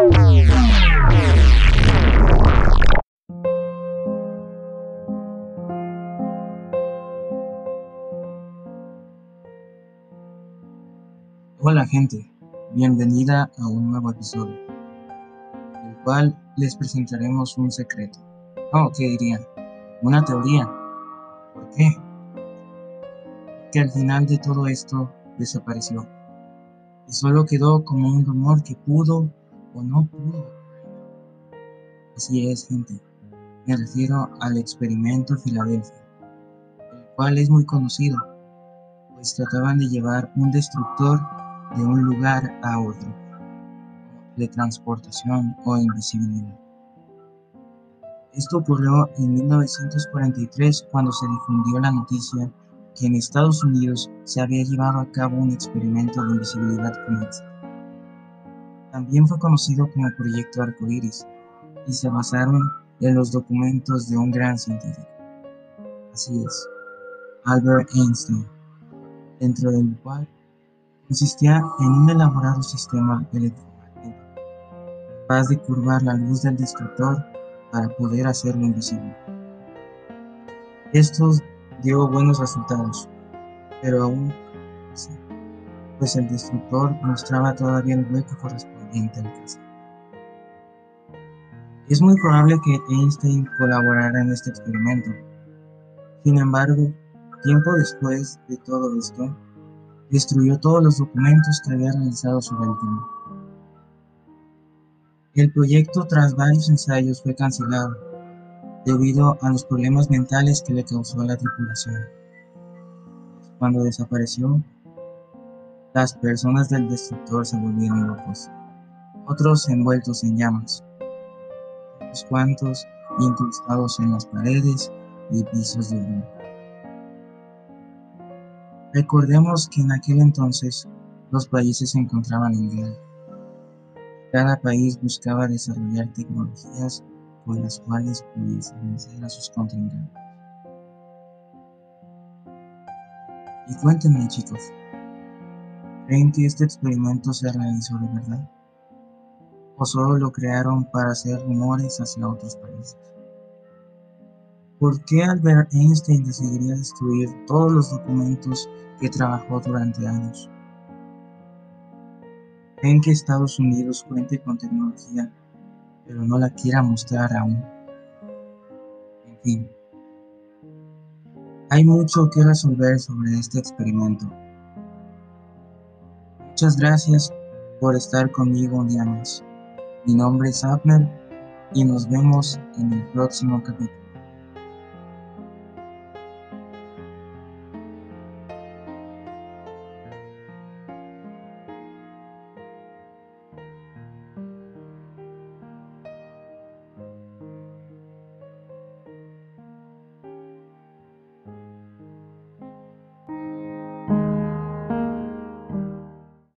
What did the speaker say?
Hola gente, bienvenida a un nuevo episodio, el cual les presentaremos un secreto. Oh, ¿qué dirían? Una teoría. ¿Por qué? Que al final de todo esto desapareció y solo quedó como un rumor que pudo o no pudo. Así es, gente. Me refiero al experimento Filadelfia, el cual es muy conocido, pues trataban de llevar un destructor de un lugar a otro, de transportación o invisibilidad. Esto ocurrió en 1943 cuando se difundió la noticia que en Estados Unidos se había llevado a cabo un experimento de invisibilidad con. También fue conocido como Proyecto Arcoiris y se basaron en los documentos de un gran científico. Así es, Albert Einstein, dentro del cual consistía en un elaborado sistema electromagnético capaz de curvar la luz del destructor para poder hacerlo invisible. Esto dio buenos resultados, pero aún así, pues el destructor mostraba todavía el hueco correspondiente al caso. Es muy probable que Einstein colaborara en este experimento. Sin embargo, tiempo después de todo esto, destruyó todos los documentos que había realizado sobre el tema. El proyecto tras varios ensayos fue cancelado debido a los problemas mentales que le causó a la tripulación. Cuando desapareció, las personas del destructor se volvieron locos, otros envueltos en llamas, unos cuantos incrustados en las paredes y pisos de oro. Recordemos que en aquel entonces los países se encontraban en guerra. Cada país buscaba desarrollar tecnologías con las cuales pudiesen vencer a sus contrincantes. Y cuéntenme chicos, ¿creen que este experimento se realizó de verdad? ¿O solo lo crearon para hacer rumores hacia otros países? ¿Por qué Albert Einstein decidiría destruir todos los documentos que trabajó durante años? ¿Creen que Estados Unidos cuente con tecnología, pero no la quiera mostrar aún? En fin, hay mucho que resolver sobre este experimento. Muchas gracias por estar conmigo un día más. Mi nombre es Abner y nos vemos en el próximo capítulo.